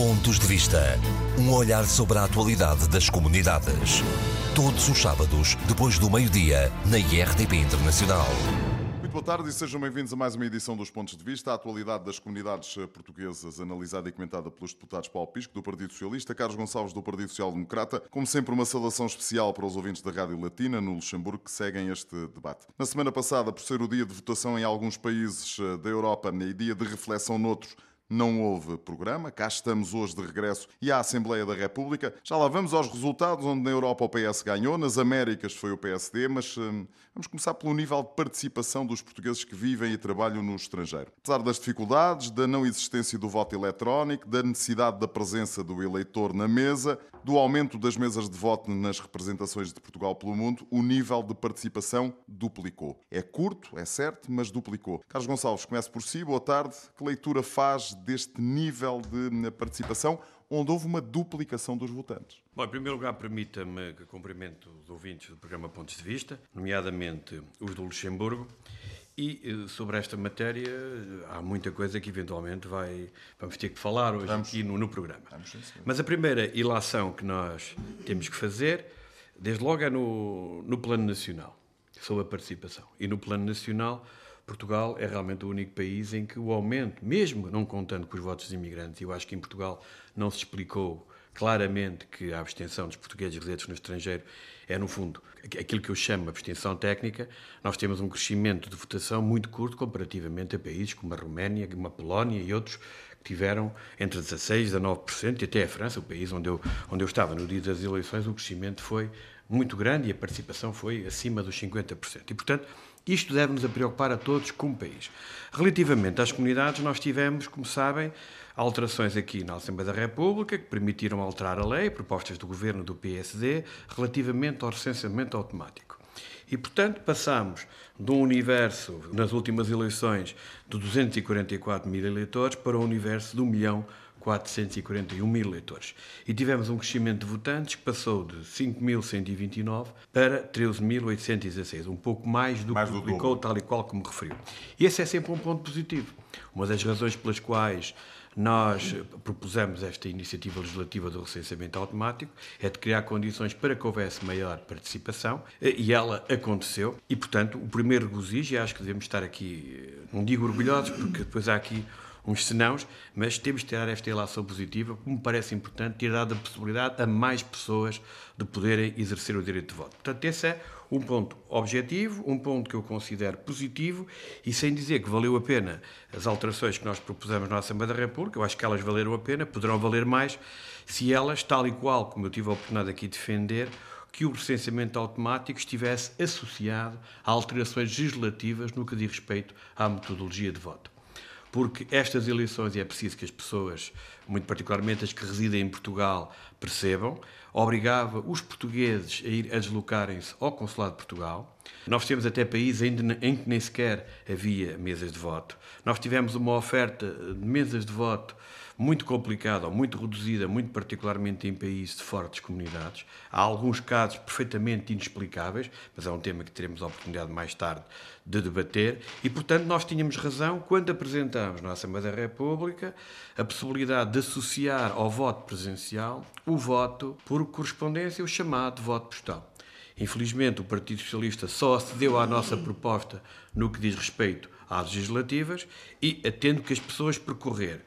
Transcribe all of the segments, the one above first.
Pontos de Vista. Um olhar sobre a atualidade das comunidades. Todos os sábados, depois do meio-dia, na IRTP Internacional. Muito boa tarde e sejam bem-vindos a mais uma edição dos Pontos de Vista. A atualidade das comunidades portuguesas, analisada e comentada pelos deputados Paulo Pisco, do Partido Socialista, Carlos Gonçalves, do Partido Social Democrata. Como sempre, uma saudação especial para os ouvintes da Rádio Latina, no Luxemburgo, que seguem este debate. Na semana passada, por ser o dia de votação em alguns países eh, da Europa e dia de reflexão noutros, não houve programa. Cá estamos hoje de regresso e à Assembleia da República. Já lá vamos aos resultados, onde na Europa o PS ganhou, nas Américas foi o PSD, mas hum, vamos começar pelo nível de participação dos portugueses que vivem e trabalham no estrangeiro. Apesar das dificuldades, da não existência do voto eletrónico, da necessidade da presença do eleitor na mesa, do aumento das mesas de voto nas representações de Portugal pelo mundo, o nível de participação duplicou. É curto, é certo, mas duplicou. Carlos Gonçalves, comece por si. Boa tarde. Que leitura faz deste nível de participação, onde houve uma duplicação dos votantes? Bom, em primeiro lugar, permita-me que cumprimento os ouvintes do programa Pontos de Vista, nomeadamente os do Luxemburgo. E eh, sobre esta matéria há muita coisa que eventualmente vai, vamos ter que falar hoje vamos. aqui no, no programa. Vamos, sim, sim. Mas a primeira ilação que nós temos que fazer, desde logo, é no, no plano nacional, sobre a participação. E no plano nacional, Portugal é realmente o único país em que o aumento, mesmo não contando com os votos dos imigrantes, eu acho que em Portugal não se explicou claramente que a abstenção dos portugueses residentes no estrangeiro é, no fundo, aquilo que eu chamo de abstenção técnica. Nós temos um crescimento de votação muito curto comparativamente a países como a Roménia, como a Polónia e outros que tiveram entre 16% e 19%, e até a França, o país onde eu, onde eu estava no dia das eleições, o crescimento foi muito grande e a participação foi acima dos 50%. E, portanto, isto deve-nos a preocupar a todos como país. Relativamente às comunidades, nós tivemos, como sabem, alterações aqui na Assembleia da República que permitiram alterar a lei, propostas do governo do PSD, relativamente ao recenseamento automático. E, portanto, passamos de um universo, nas últimas eleições, de 244 mil eleitores para um universo de 1 milhão 441 mil eleitores. E tivemos um crescimento de votantes que passou de 5.129 para 13.816, um pouco mais do mais que publicou, tal e qual como referiu. E esse é sempre um ponto positivo. Uma das razões pelas quais nós propusemos esta iniciativa legislativa do recenseamento automático, é de criar condições para que houvesse maior participação, e ela aconteceu. E, portanto, o primeiro regozijo, e acho que devemos estar aqui, não digo orgulhosos, porque depois há aqui uns senãos, mas temos de tirar esta relação positiva, como me parece importante, ter dado a possibilidade a mais pessoas de poderem exercer o direito de voto. Portanto, esse é um ponto objetivo, um ponto que eu considero positivo e sem dizer que valeu a pena as alterações que nós propusemos na Assembleia da República, eu acho que elas valeram a pena, poderão valer mais se elas, tal e qual como eu tive a oportunidade aqui de defender, que o recenseamento automático estivesse associado a alterações legislativas no que diz respeito à metodologia de voto porque estas eleições, e é preciso que as pessoas, muito particularmente as que residem em Portugal, percebam, obrigava os portugueses a ir a deslocarem-se ao Consulado de Portugal. Nós temos até países em que nem sequer havia mesas de voto. Nós tivemos uma oferta de mesas de voto muito complicada ou muito reduzida, muito particularmente em países de fortes comunidades. Há alguns casos perfeitamente inexplicáveis, mas é um tema que teremos a oportunidade mais tarde de debater. E, portanto, nós tínhamos razão quando apresentámos na Assembleia da República a possibilidade de associar ao voto presencial o voto por correspondência, o chamado voto postal. Infelizmente, o Partido Socialista só acedeu à nossa proposta no que diz respeito às legislativas e, tendo que as pessoas percorrer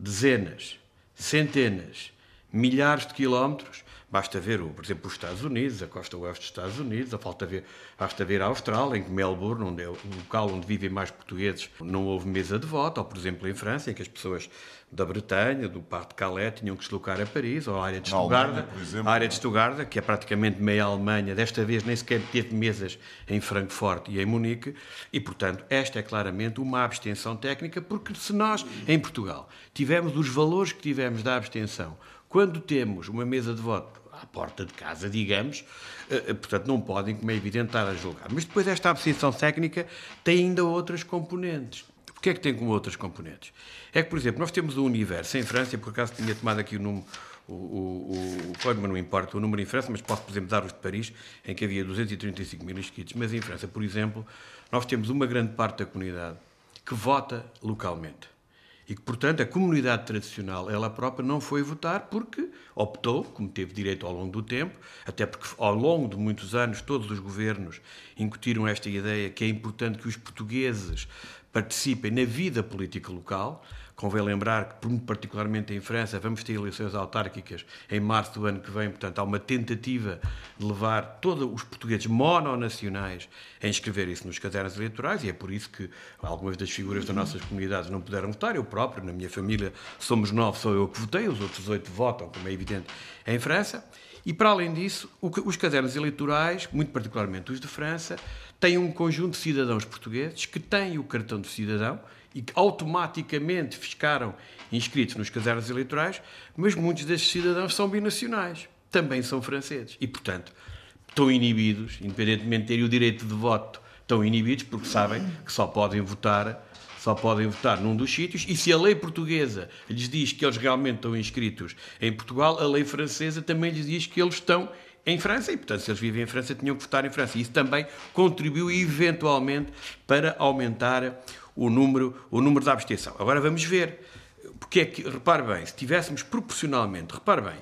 dezenas, centenas, milhares de quilómetros. Basta ver, por exemplo, os Estados Unidos, a costa oeste dos Estados Unidos, a falta ver, basta ver a Austrália, em que Melbourne, onde é o local onde vivem mais portugueses, não houve mesa de voto, ou, por exemplo, em França, em que as pessoas da Bretanha, do Parque de Calais, tinham que se deslocar a Paris, ou a área de Stuttgart, a área de Stuttgart, que é praticamente meia Alemanha, desta vez nem sequer teve mesas em Frankfurt e em Munique, e, portanto, esta é claramente uma abstenção técnica, porque se nós, em Portugal, tivemos os valores que tivemos da abstenção, quando temos uma mesa de voto à porta de casa, digamos, eh, eh, portanto não podem, como é evidente, estar a julgar. Mas depois esta abstenção técnica tem ainda outras componentes. O que é que tem como outras componentes? É que, por exemplo, nós temos o universo em França, por acaso tinha tomado aqui o número, o, o, o não importa o número em França, mas posso, por exemplo, dar os de Paris, em que havia 235 mil inscritos. Mas em França, por exemplo, nós temos uma grande parte da comunidade que vota localmente e que, portanto, a comunidade tradicional, ela própria, não foi votar porque optou, como teve direito ao longo do tempo, até porque ao longo de muitos anos todos os governos incutiram esta ideia que é importante que os portugueses participem na vida política local, Convém lembrar que, particularmente em França, vamos ter eleições autárquicas em março do ano que vem, portanto, há uma tentativa de levar todos os portugueses mononacionais a inscreverem-se nos cadernos eleitorais, e é por isso que algumas das figuras das nossas comunidades não puderam votar. Eu próprio, na minha família, somos nove, sou eu que votei, os outros oito votam, como é evidente, em França. E, para além disso, os cadernos eleitorais, muito particularmente os de França, têm um conjunto de cidadãos portugueses que têm o cartão de cidadão e que automaticamente ficaram inscritos nos cadernos eleitorais, mas muitos destes cidadãos são binacionais, também são franceses. E, portanto, estão inibidos, independentemente de terem o direito de voto, estão inibidos porque sabem que só podem votar só podem votar num dos sítios, e se a lei portuguesa lhes diz que eles realmente estão inscritos em Portugal, a lei francesa também lhes diz que eles estão em França, e portanto, se eles vivem em França, tinham que votar em França. Isso também contribuiu eventualmente para aumentar o número, o número da abstenção. Agora vamos ver, porque é que, repare bem, se tivéssemos proporcionalmente, repare bem,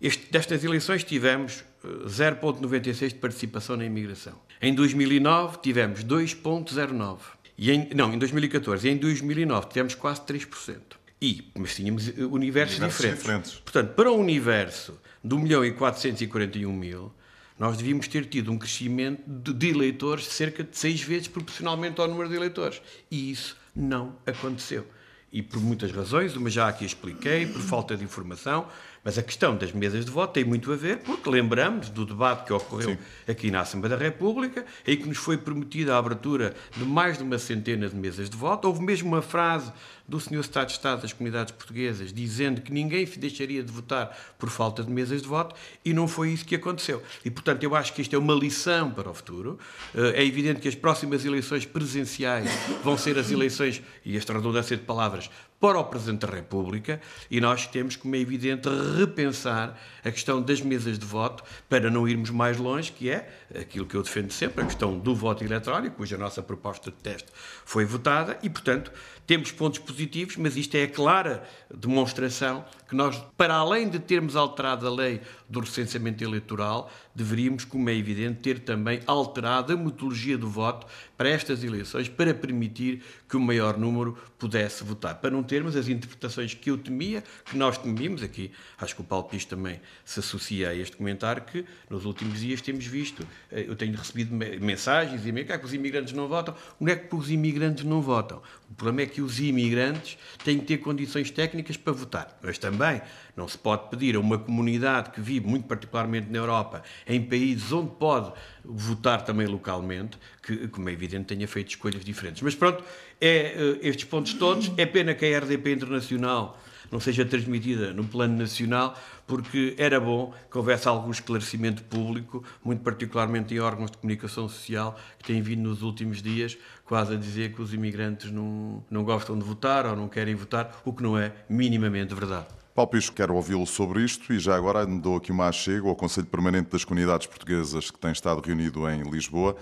este, destas eleições tivemos 0,96 eh, de participação na imigração. Em 2009 tivemos 2,09. E em, não, em 2014. E em 2009 tivemos quase 3%. E, mas tínhamos eh, universos, universos diferentes. diferentes. Portanto, para um universo de 1 milhão e 441 mil, nós devíamos ter tido um crescimento de, de eleitores cerca de seis vezes proporcionalmente ao número de eleitores. E isso não aconteceu. E por muitas razões, uma já aqui expliquei, por falta de informação, mas a questão das mesas de voto tem muito a ver, porque lembramos do debate que ocorreu Sim. aqui na Assembleia da República, em que nos foi prometida a abertura de mais de uma centena de mesas de voto. Houve mesmo uma frase do Sr. Estado de Estado das Comunidades Portuguesas dizendo que ninguém deixaria de votar por falta de mesas de voto e não foi isso que aconteceu. E, portanto, eu acho que isto é uma lição para o futuro. Eh, é evidente que as próximas eleições presenciais vão ser as eleições, e esta redundância de palavras, para o Presidente da República e nós temos, como é evidente, repensar a questão das mesas de voto para não irmos mais longe, que é aquilo que eu defendo sempre, a questão do voto eletrónico, cuja nossa proposta de teste foi votada e, portanto, temos pontos positivos, mas isto é a clara demonstração que nós, para além de termos alterado a lei do recenseamento eleitoral, deveríamos, como é evidente, ter também alterado a metodologia do voto para estas eleições, para permitir que o maior número pudesse votar, para não termos as interpretações que eu temia, que nós temíamos aqui, acho que o Paulo Pis também se associa a este comentário, que nos últimos dias temos visto, eh, eu tenho recebido mensagens e é que os imigrantes não votam, onde é que os imigrantes não votam? O problema é que os imigrantes têm que ter condições técnicas para votar, mas também não se pode pedir a uma comunidade que vive, muito particularmente na Europa, em países onde pode votar também localmente, que, como é evidente, tenha feito escolhas diferentes. Mas pronto, é, eh, estes pontos todos. É pena que a RDP Internacional não seja transmitida no plano nacional, porque era bom que houvesse algum esclarecimento público, muito particularmente em órgãos de comunicação social, que têm vindo nos últimos dias quase a dizer que os imigrantes não, não gostam de votar ou não querem votar, o que não é minimamente verdade. Paulo Pisco, quero ouvi-lo sobre isto e já agora dou aqui uma achego ao Conselho Permanente das Comunidades Portuguesas que tem estado reunido em Lisboa.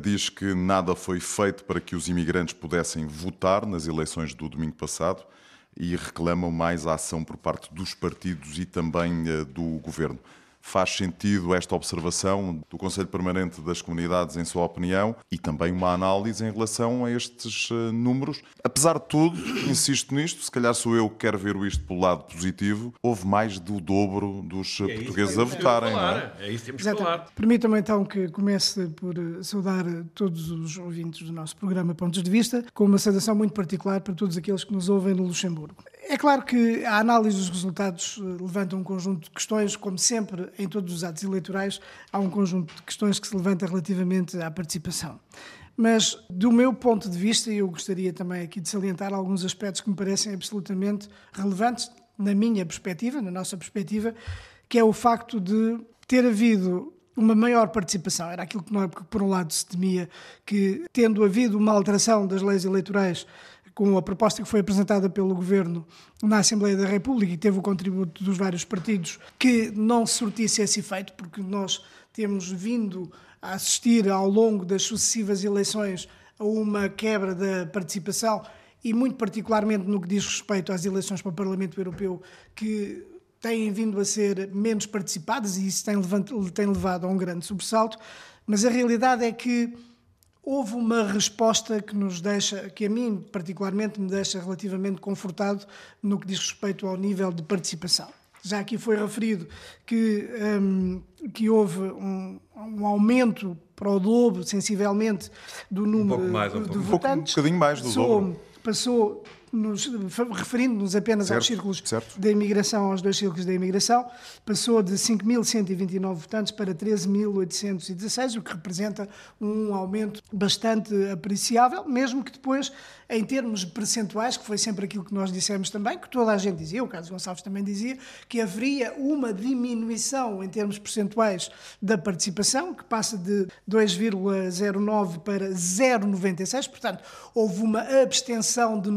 Diz que nada foi feito para que os imigrantes pudessem votar nas eleições do domingo passado e reclamam mais ação por parte dos partidos e também eh, do governo. Faz sentido esta observação do Conselho Permanente das Comunidades, em sua opinião, e também uma análise em relação a estes uh, números. Apesar de tudo, insisto nisto, se calhar sou eu que quero ver isto pelo lado positivo, houve mais do dobro dos é portugueses a votarem. Não é? é isso que temos que falar. Permitam-me então que comece por eh, saudar todos os ouvintes do nosso programa Pontos de Vista, com uma saudação muito particular para todos aqueles que nos ouvem no Luxemburgo. É claro que a análise dos resultados eh, levanta um conjunto de questões, como sempre em todos os atos eleitorais, há um conjunto de questões que se levanta relativamente à participação. Mas, do meu ponto de vista, eu gostaria também aqui de salientar alguns aspectos que me parecem absolutamente relevantes, na minha perspectiva, na nossa perspectiva, que é o facto de ter havido uma maior participação. Era aquilo que, nós, por um lado, se temia, que, tendo havido uma alteração das leis eleitorais com a proposta que foi apresentada pelo Governo na Assembleia da República e teve o contributo dos vários partidos, que não surtisse esse efeito, porque nós temos vindo a assistir ao longo das sucessivas eleições a uma quebra da participação e muito particularmente no que diz respeito às eleições para o Parlamento Europeu, que têm vindo a ser menos participadas e isso tem, levado, tem levado a um grande sobressalto, mas a realidade é que houve uma resposta que nos deixa, que a mim particularmente me deixa relativamente confortado no que diz respeito ao nível de participação. Já aqui foi referido que, um, que houve um, um, aumento para o dobro, sensivelmente, do número um mais, de, de votantes. Um bocadinho mais do passou, dobro. Passou referindo-nos apenas certo, aos círculos certo. da imigração, aos dois círculos da imigração, passou de 5.129 votantes para 13.816, o que representa um aumento bastante apreciável, mesmo que depois, em termos percentuais, que foi sempre aquilo que nós dissemos também, que toda a gente dizia, o Carlos Gonçalves também dizia, que haveria uma diminuição em termos percentuais da participação, que passa de 2,09 para 0,96, portanto, houve uma abstenção de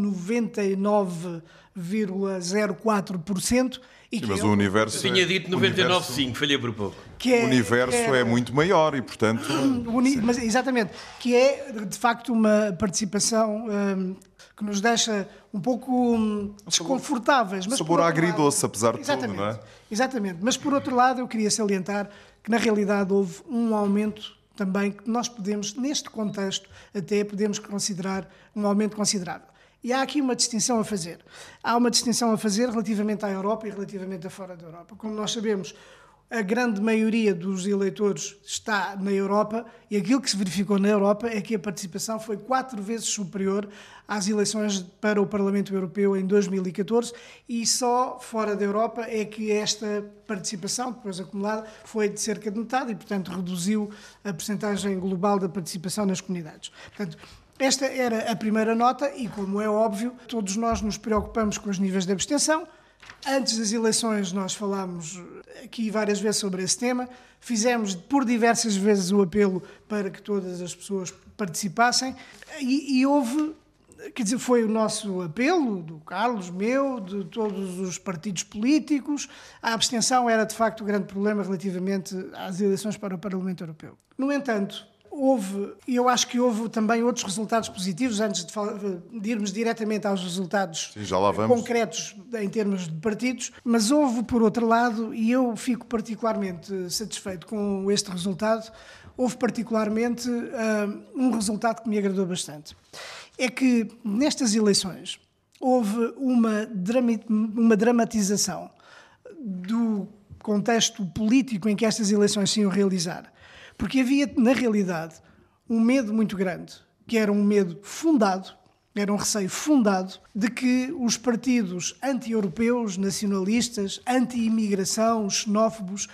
99,04%. E Sim, que mas é o universo. Eu tinha é- dito o universo- 99,5, falhei por pouco. que é- O universo é- é muito maior e, portanto. Uni- mas, exatamente, que é de facto uma participação hum, que nos deixa um pouco hum, desconfortáveis. Mas sabor por outro agridoce, lado- apesar de tudo, não é? Exatamente, mas por outro lado eu queria salientar que na realidade houve um aumento também que nós podemos, neste contexto, até podemos considerar um aumento considerável. E há aqui uma distinção a fazer. Há uma distinção a fazer relativamente à Europa e relativamente a fora da Europa. Como nós sabemos, a grande maioria dos eleitores está na Europa e aquilo que se verificou na Europa é que a participação foi quatro vezes superior às eleições para o Parlamento Europeu em 2014 e só fora da Europa é que esta participação, depois acumulada, foi de cerca de metade e, portanto, reduziu a percentagem global da participação nas comunidades. Portanto, esta era a primeira nota e, como é óbvio, todos nós nos preocupamos com os níveis de abstenção. Antes das eleições, nós falámos aqui várias vezes sobre esse tema. Fizemos por diversas vezes o apelo para que todas as pessoas participassem e, e houve. Quer dizer, foi o nosso apelo, do Carlos, meu, de todos os partidos políticos. A abstenção era, de facto, o grande problema relativamente às eleições para o Parlamento Europeu. No entanto, houve, e eu acho que houve também outros resultados positivos, antes de, falar, de irmos diretamente aos resultados Sim, já lá vamos. concretos em termos de partidos, mas houve, por outro lado, e eu fico particularmente satisfeito com este resultado, houve particularmente uh, um resultado que me agradou bastante. É que nestas eleições houve uma, uma dramatização do contexto político em que estas eleições se iam realizar. Porque havia, na realidade, um medo muito grande, que era um medo fundado, era um receio fundado, de que os partidos anti-europeus, nacionalistas, anti-imigração, xenófobos,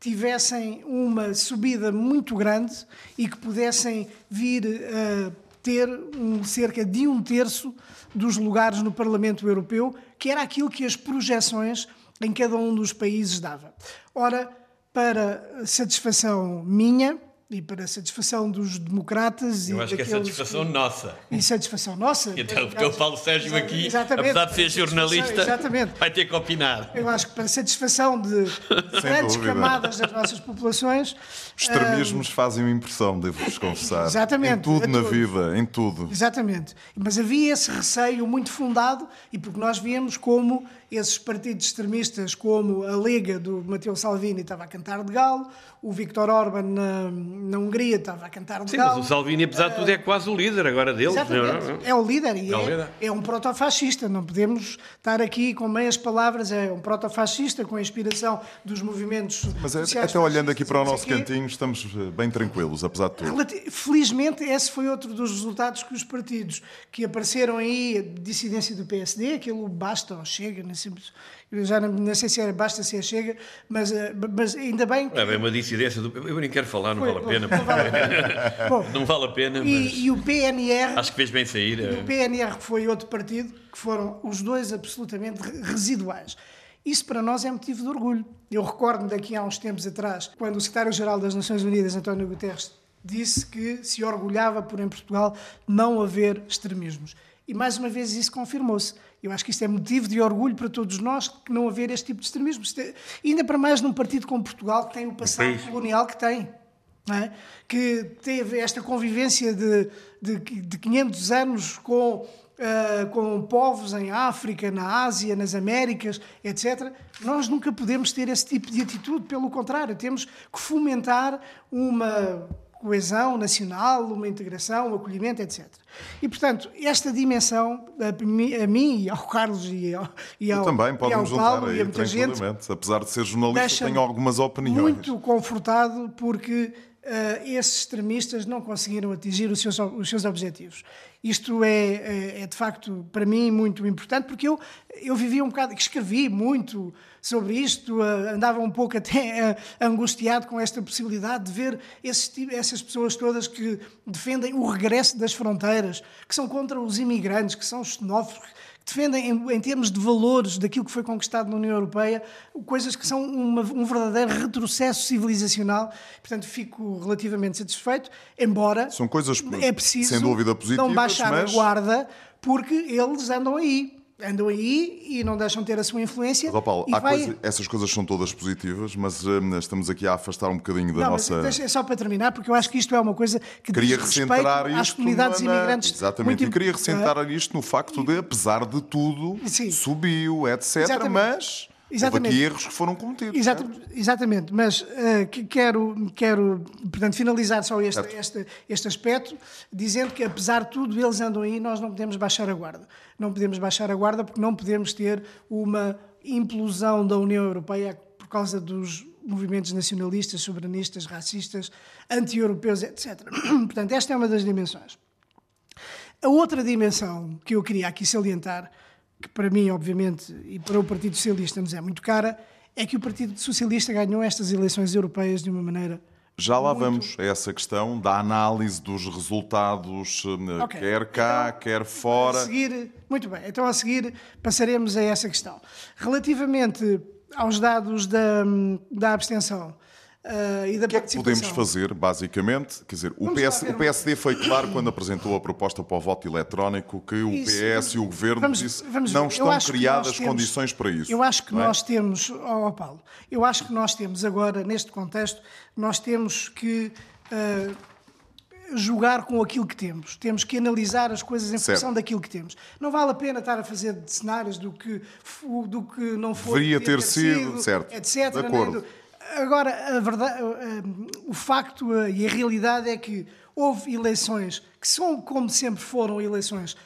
tivessem uma subida muito grande e que pudessem vir a ter um, cerca de um terço dos lugares no Parlamento Europeu, que era aquilo que as projeções em cada um dos países dava. Ora, para satisfação minha e para satisfação dos democratas Eu e acho que é satisfação que... nossa. E satisfação nossa. Então, porque o Paulo Sérgio aqui, Exatamente. apesar de ser jornalista, Exatamente. vai ter que opinar. Eu acho que para satisfação de grandes camadas das nossas populações. Extremismos fazem uma impressão, devo-vos confessar. Exatamente, Em tudo a na vida, em tudo. Exatamente. Mas havia esse receio muito fundado e porque nós víamos como esses partidos extremistas, como a Liga do Matteo Salvini estava a cantar de galo, o Viktor Orban na, na Hungria estava a cantar de Sim, galo. mas o Salvini, apesar de tudo, é quase o líder agora deles. é? Exatamente. É o líder e É é, líder. é um protofascista. Não podemos estar aqui com meias palavras. É um protofascista com a inspiração dos movimentos. Mas é- até olhando aqui para o nosso cantinho, estamos eh, bem tranquilos, apesar de tudo. Felizmente, esse foi outro dos resultados que os partidos que apareceram aí, a dissidência do PSD, aquilo basta ou chega, não eu já não, não sei se era basta se é chega, mas, eh, mas ainda bem que. É bem uma dissidência do. Eu nem quero falar, não vale a pena. Não vale a pena. Bom, Não vale a pena, mas e, e o PNR. acho que fez bem sair. E o eh, PNR foi outro partido, que foram os dois absolutamente re- residuais. Isso para nós é motivo de orgulho. Eu recordo-me daqui a uns tempos atrás, quando o secretário-geral das Nações Unidas, António Guterres, disse que se orgulhava por em Portugal não haver extremismos. E mais uma vez isso confirmou-se. Eu acho que isto é motivo de orgulho para todos nós que não haver este tipo de extremismo. É- ainda para mais num partido como Portugal, que tem o passado colonial que tem é? que teve esta convivência de, de, de 500 anos com uh, com povos em África, na Ásia, nas Américas, etc. Nós nunca podemos ter esse tipo de atitude, pelo contrário, temos que fomentar uma coesão nacional, uma integração, um acolhimento, etc. E, portanto, esta dimensão, a mim, e ao Carlos e ao, e ao, também e ao Paulo aí, e a muita gente, apesar de ser jornalista, tenho algumas opiniões. Muito confortado porque uh, esses extremistas não conseguiram atingir os seus, os seus objetivos. Isto é, é, é, de facto, para mim, muito importante, porque eu, eu vivi um bocado, escrevi muito sobre isto, uh, andava um pouco até uh, angustiado com esta possibilidade de ver esses, essas pessoas todas que defendem o regresso das fronteiras, que são contra os imigrantes, que são xenófobos, defendem, em, em, termos de valores daquilo que foi conquistado na União Europeia, coisas que são uma, um verdadeiro retrocesso civilizacional. Portanto, fico relativamente satisfeito, embora são coisas é preciso sem dúvida positivas, não baixar mas... a guarda, porque eles andam aí andam aí e não deixam de ter a sua influência. Mas, Paulo, vai... coisa, essas coisas são todas positivas, mas uh, estamos aqui a afastar um bocadinho da não, nossa. Mas, é só para terminar, porque eu acho que isto é uma coisa que queria recentrar isto às comunidades na... imigrantes. Exatamente, e queria recentrar isto no facto de, apesar de tudo, Sim. subiu, etc. Exatamente. Mas Exatamente. Houve erros que foram cometidos. Exata, exatamente, mas uh, quero, quero, portanto, finalizar só este, este, este aspecto, dizendo que, apesar de tudo, eles andam aí nós não podemos baixar a guarda. Não podemos baixar a guarda porque não podemos ter uma implosão da União Europeia por causa dos movimentos nacionalistas, soberanistas, racistas, anti-europeus, etc. Portanto, esta é uma das dimensões. A outra dimensão que eu queria aqui salientar que para mim, obviamente, e para o Partido Socialista nos é muito cara, é que o Partido Socialista ganhou estas eleições europeias de uma maneira. Já lá muito... vamos a essa questão da análise dos resultados, eh, okay. quer cá, então, quer fora. A seguir, muito bem, então a seguir passaremos a essa questão. Relativamente aos dados da, da abstenção, Uh, e da o que é que podemos fazer, basicamente? Quer dizer, o, PS, o PSD foi claro quando apresentou a proposta para o voto eletrónico que o isso, PS e o Governo vamos, disse, vamos, não estão criadas temos, condições para isso. Eu acho que é? nós temos, oh, Paulo, eu acho que nós temos agora, neste contexto, nós temos que uh, jogar com aquilo que temos. Temos que analisar as coisas em certo. função daquilo que temos. Não vale a pena estar a fazer cenários do que, do que não foi. Deveria ter, ter sido, sido, certo. etc. De acordo. Agora, a verdade, o facto e a realidade é que houve eleições que são, como sempre foram, eleições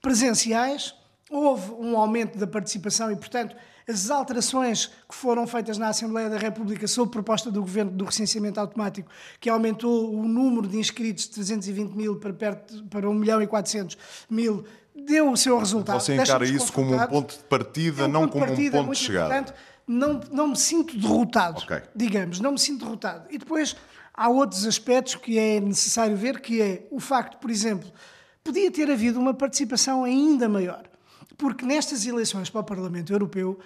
presenciais, houve um aumento da participação e, portanto, as alterações que foram feitas na Assembleia da República sob proposta do Governo do recenseamento automático, que aumentou o número de inscritos de 320 mil para, perto, para 1 milhão e 400 mil, deu o seu resultado. Você encara isso como um ponto de partida, é um não como um ponto de chegada não, não me sinto derrotado, okay. digamos, não me sinto derrotado. E depois há outros aspectos que é necessário ver, que é o facto, por exemplo, podia ter havido uma participação ainda maior, porque nestas eleições para o Parlamento Europeu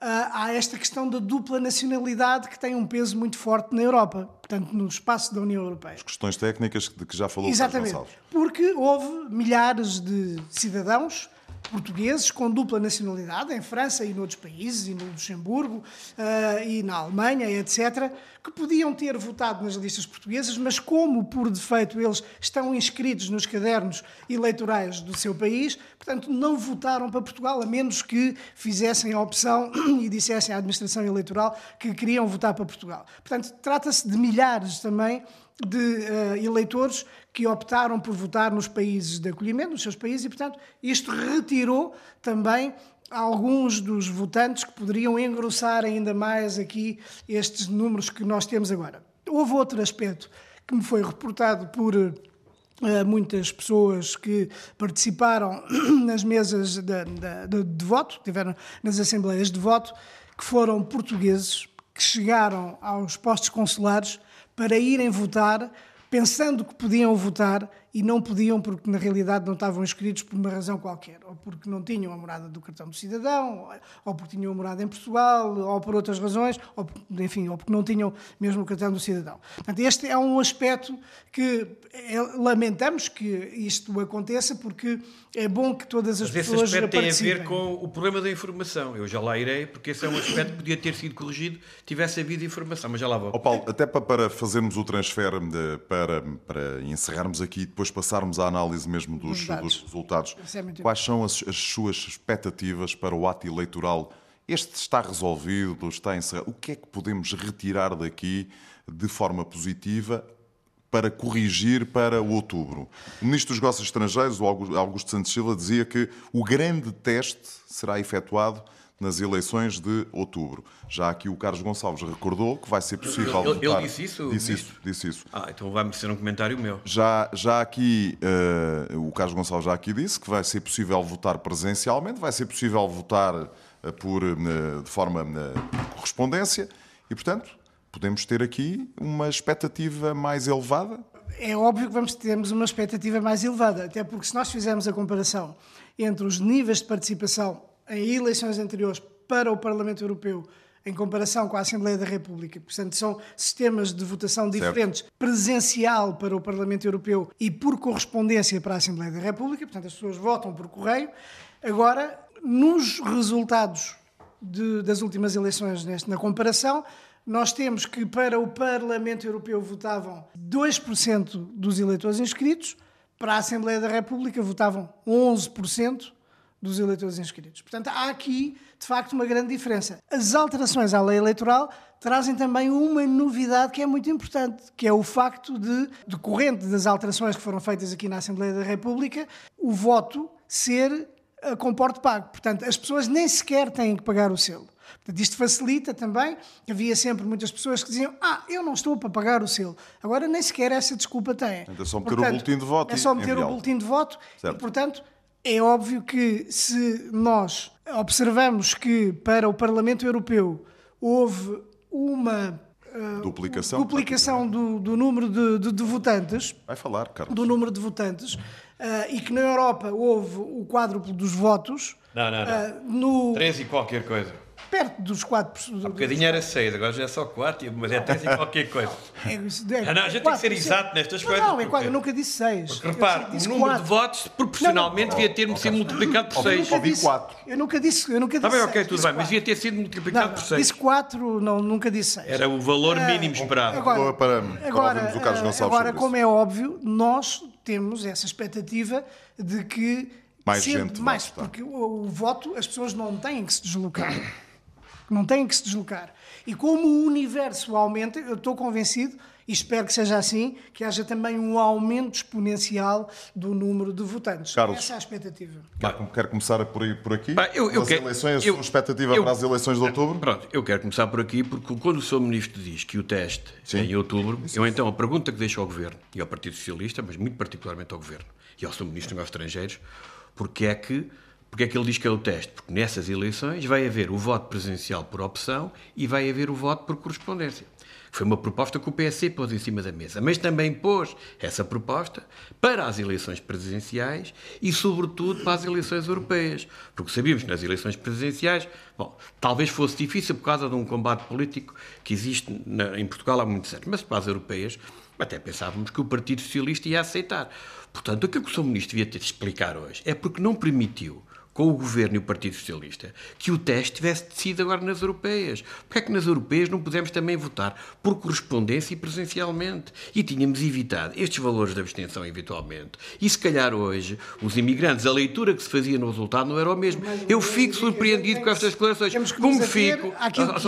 ah, há esta questão da dupla nacionalidade que tem um peso muito forte na Europa, portanto, no espaço da União Europeia. As questões técnicas de que já falou Exatamente, o porque houve milhares de cidadãos portugueses com dupla nacionalidade em França e noutros países, e no Luxemburgo uh, e na Alemanha, etc., que podiam ter votado nas listas portuguesas, mas como por defeito eles estão inscritos nos cadernos eleitorais do seu país, portanto não votaram para Portugal, a menos que fizessem a opção e dissessem à administração eleitoral que queriam votar para Portugal. Portanto, trata-se de milhares também de uh, eleitores que optaram por votar nos países de acolhimento, nos seus países, e, portanto, isto retirou também alguns dos votantes que poderiam engrossar ainda mais aqui estes números que nós temos agora. Houve outro aspecto que me foi reportado por uh, muitas pessoas que participaram nas mesas de, de, de, de voto, tiveram nas assembleias de voto, que foram portugueses que chegaram aos postos consulares para irem votar pensando que podiam votar e não podiam porque na realidade não estavam inscritos por uma razão qualquer, ou porque não tinham a morada do cartão do cidadão, ou porque tinham a morada em Portugal, ou por outras razões, ou enfim, ou porque não tinham mesmo o cartão do cidadão. Portanto, este é um aspecto que é, lamentamos que isto aconteça porque é bom que todas as Mas pessoas esse aspecto tem a ver com o problema da informação. Eu já lá irei, porque esse é um aspecto que podia ter sido corrigido tivesse havido informação, mas já lá vou. Oh, Paulo, até para fazermos o transfer de, para, para encerrarmos aqui depois depois passarmos à análise mesmo dos, dos resultados, é quais são as, as, suas expectativas para o ato eleitoral? Este está resolvido, está encerrado. O que é que podemos retirar daqui de forma positiva para corrigir para o outubro? O Ministro dos Negócios Estrangeiros, Augusto Santos Silva, dizia que o grande teste será efetuado nas eleições de outubro. Já aqui o Carlos Gonçalves recordou que vai ser possível ele, votar. Ele disse isso? Disse isso, disse isso. Ah, então vai ser um comentário meu. Já, já aqui, uh, o Carlos Gonçalves já aqui disse que vai ser possível votar presencialmente, vai ser possível votar uh, por, uh, de forma correspondência e, portanto, podemos ter aqui uma expectativa mais elevada? É óbvio que vamos termos uma expectativa mais elevada, até porque se nós fizermos a comparação entre os níveis de participação em eleições anteriores para o Parlamento Europeu em comparação com a Assembleia da República. Portanto, são sistemas de votação diferentes, certo. presencial para o Parlamento Europeu e por correspondência para a Assembleia da República. Portanto, as pessoas votam por correio. Agora, nos resultados de, das últimas eleições, neste, na comparação, nós temos que para o Parlamento Europeu votavam 2% dos eleitores inscritos, para a Assembleia da República votavam 11% dos eleitores inscritos. Portanto, há aqui, de facto, uma grande diferença. As alterações à lei eleitoral trazem também uma novidade que é muito importante, que é o facto de, decorrente das alterações que foram feitas aqui na Assembleia da República, o voto ser a comporte pago. Portanto, as pessoas nem sequer têm que pagar o selo. Portanto, isto facilita também. Havia sempre muitas pessoas que diziam: Ah, eu não estou para pagar o selo. Agora nem sequer essa desculpa têm. É só meter portanto, o boletim de voto. É só meter o boletim de voto. Certo. E, portanto, é óbvio que se nós observamos que para o Parlamento Europeu houve uma uh, duplicação, duplicação do, do número de, de, de, votantes. Vai falar, Carlos. Do número de votantes. Uh, e que na Europa houve o quádruplo dos votos. Não, não, não. Uh, no... 13 e qualquer coisa perto dos 4%. Há um bocadinho era 6, agora já é só 4, mas é 3 e qualquer coisa. É, é, ah, não, a gente 4, tem que ser exato nestas não, coisas. Não, é 4, eu nunca disse 6. Porque repare, o número 4. de votos proporcionalmente não, devia ter sido multiplicado por 6. Eu nunca disse 4. Eu nunca disse, eu nunca disse Está bem, ok, tudo bem, mas devia ter sido multiplicado por 6. Disse 4, não, nunca disse 6. Era o valor ah, mínimo esperado. Agora, para, para agora, o Carlos Gonçalves agora como é óbvio, nós temos essa expectativa de que mais gente mais, porque o, o voto as pessoas não têm que se deslocar não têm que se deslocar. E como o universo aumenta, eu estou convencido, e espero que seja assim, que haja também um aumento exponencial do número de votantes. Carlos, Essa é a expectativa. Quer, quer começar por, aí, por aqui? Bah, eu, eu as quero, eleições, a sua expectativa eu, para as eleições de outubro? Pronto, eu quero começar por aqui, porque quando o Sr. Ministro diz que o teste Sim. é em outubro, Isso eu então a pergunta que deixo ao Governo, e ao Partido Socialista, mas muito particularmente ao Governo, e ao Sr. Ministro dos Negócios Estrangeiros, porque é que porque é que ele diz que é o teste? Porque nessas eleições vai haver o voto presencial por opção e vai haver o voto por correspondência. Foi uma proposta que o PSC pôs em cima da mesa, mas também pôs essa proposta para as eleições presidenciais e, sobretudo, para as eleições europeias. Porque sabíamos que nas eleições presidenciais, bom, talvez fosse difícil por causa de um combate político que existe na, em Portugal há muitos anos, mas para as europeias até pensávamos que o Partido Socialista ia aceitar. Portanto, aquilo que o Sr. Ministro devia ter de explicar hoje é porque não permitiu com o Governo e o Partido Socialista, que o teste tivesse decidido agora nas europeias. Porque é que nas europeias não pudemos também votar por correspondência e presencialmente? E tínhamos evitado estes valores de abstenção eventualmente. E se calhar hoje, os imigrantes, a leitura que se fazia no resultado não era o mesmo. Eu fico surpreendido com estas declarações. Como fico...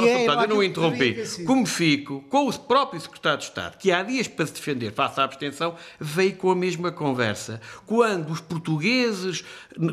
É, eu não interrompi. Como fico com o próprio Secretário de Estado, que há dias para se defender face à abstenção, veio com a mesma conversa. Quando os portugueses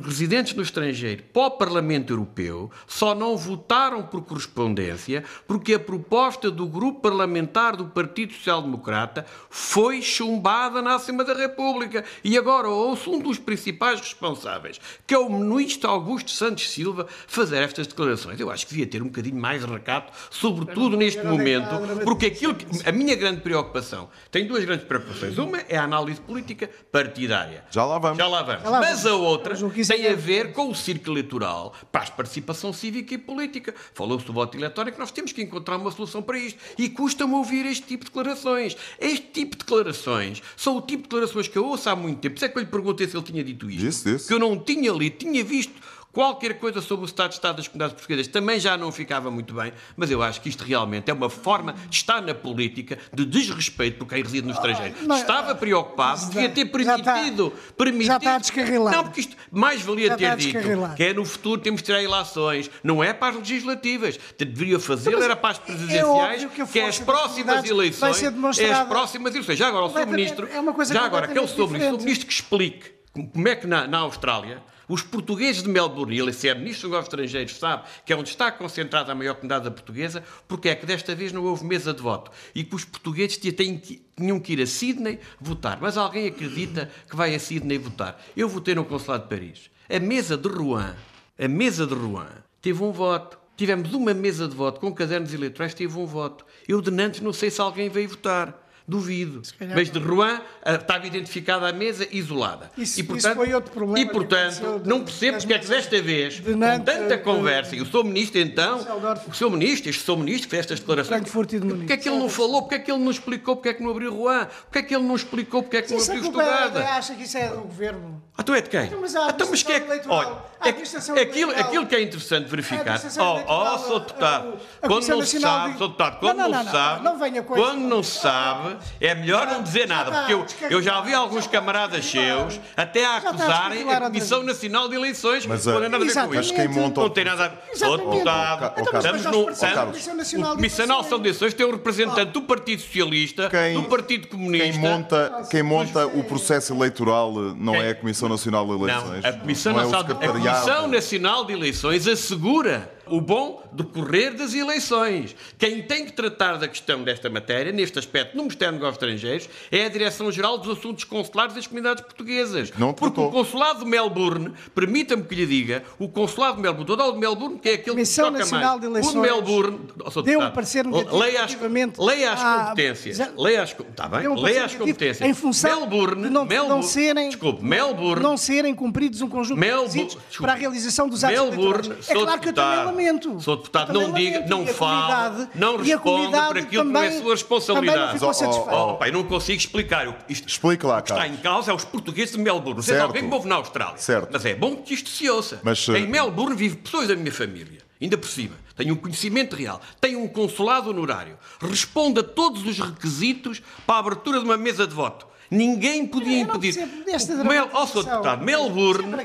residentes no estrangeiro estrangeiro para o Parlamento Europeu só não votaram por correspondência porque a proposta do grupo parlamentar do Partido Social Democrata foi chumbada na Assembleia da República. E agora ouço um dos principais responsáveis, que é o ministro Augusto Santos Silva, fazer estas declarações. Eu acho que devia ter um bocadinho mais de recato, sobretudo neste momento, porque aquilo que, a minha grande preocupação, tem duas grandes preocupações. Uma é a análise política partidária. Já lá vamos. Já lá vamos. Já lá vamos. Mas a outra tem a ver com o círculo eleitoral para a participação cívica e política. Falou-se do voto eletrónico, nós temos que encontrar uma solução para isto. E custa-me ouvir este tipo de declarações. Este tipo de declarações são o tipo de declarações que eu ouço há muito tempo. Isso é que eu lhe perguntei se ele tinha dito isto. Isso, isso. Que eu não tinha lido, tinha visto qualquer coisa sobre o Estado de Estado das comunidades portuguesas também já não ficava muito bem, mas eu acho que isto realmente é uma forma de estar na política de desrespeito por quem reside no estrangeiro. não, Estava preocupado, já- devia ter já está- permitido. permitido já está a descarrilar. Não, porque isto mais valia Já está ter dito que é no futuro temos de tirar eleições, não é para as legislativas. Deveria fazer, Mas era para as é presidenciais, óbvio que que é as próximas eleições. ser É as próximas eleições. Já agora, o Sr. Ministro. é uma coisa já agora, aquele completamente Sr. Ministro, o. Ministro que explique como é que na, na Austrália os portugueses de Melbourne, ele se é Ministro dos Estrangeiros, sabe que é onde está concentrada a maior comunidade portuguesa, porque é que desta vez não houve mesa de voto e que os portugueses tinham que ir a Sydney votar. Mas alguém acredita que vai a Sydney votar? Eu votei no Consulado de Paris. A mesa de Rouen, a mesa de Rouen, teve um voto. Tivemos uma mesa de voto com cadernos eleitorais, teve um voto. Eu de Nantes não sei se alguém veio votar. Duvido. Mas de Rouen ah, estava identificada a mesa isolada. Isso- e, isso portanto, foi outro problema E portanto, de- não percebo porque é que desta vez, de com Nantes, tanta de- conversa, e o Sr. Ministro então, o Sr. Ministro, este Sr. Ministro fez estas declarações, Frankfurt e de porque é que ele não falou, porque é que ele não explicou porque é que não abriu Rouen, porque é que ele não explicou porque é que não abriu é- Estugada. acha que isso é do governo. Ah, tu é de quem? Então, mas a Então, mas que é que- administração olha, é- administração aquilo, aquilo que é interessante A verificar. administração Oh, oh, Sr. Deputado, a- a quando Comissão não se sabe, de- Sr. Deputado, quando Não, não, não, se não, sabe, quando não se sabe, é melhor não dizer nada, está porque eu, eu já ouvi alguns camaradas seus até a está acusarem a Comissão. Nacional de Eleições, Mas, tem ah, nada a ver com isso. Mas quem monta o- Não tem nada a ver. Sou Exatamente. deputado. Então, Estamos nós no. a a. Comissão Nacional O de Comissão Nacional de Eleições tem um representante do Partido Socialista, Quem- do Partido Comunista. Quem monta, quem monta o processo eleitoral eh, não é a Comissão Nacional de Não, Eleições. a Comissão, não é o Nacional, a secretariado. Comissão Nacional de Eleições assegura o bom decorrer das eleições. Quem tem que tratar da questão desta matéria, neste aspecto, no Ministério dos Negócios Estrangeiros, é a Direção-Geral dos Assuntos Consulares das Comunidades Portuguesas. Não Porque tratou. o Consulado de Melbourne, permita-me que lhe diga, o Consulado de Melbourne, todo o de Melbourne, que é aquele Comissão que toca Nacional mais. de O Eleições de Melbourne, oh, deu um parecer negativo leia as, leia as à- competências. já- Leia as, tá bem? Um leia as competências. em função Melbourne, de não, de não Melbourne, serem, desculpe, Melbourne, não serem cumpridos um conjunto Melbourne- de requisitos para a realização dos atos Melbourne, eleitorais. É claro que eu também deputado. Lamento. Sou deputado, também não diga, não a fala, não a responda por aquilo que não é também- sua responsabilidade. Também não Oh, oh, oh. Pai, não consigo explicar. Isto, Explique lá, o que está Carlos. em causa é os portugueses de Melbourne. Não sei alguém me ouve na Austrália. Certo. Mas é bom que isto se ouça. Mas, eh, Em Melbourne vive pessoas da minha família. Ainda por cima. Tenho um conhecimento real. Tenho um consulado honorário. Responde a todos os requisitos para a abertura de uma mesa de voto. Ninguém podia impedir. Mel, oh, Sr. dramatização. Deputado, Melbourne.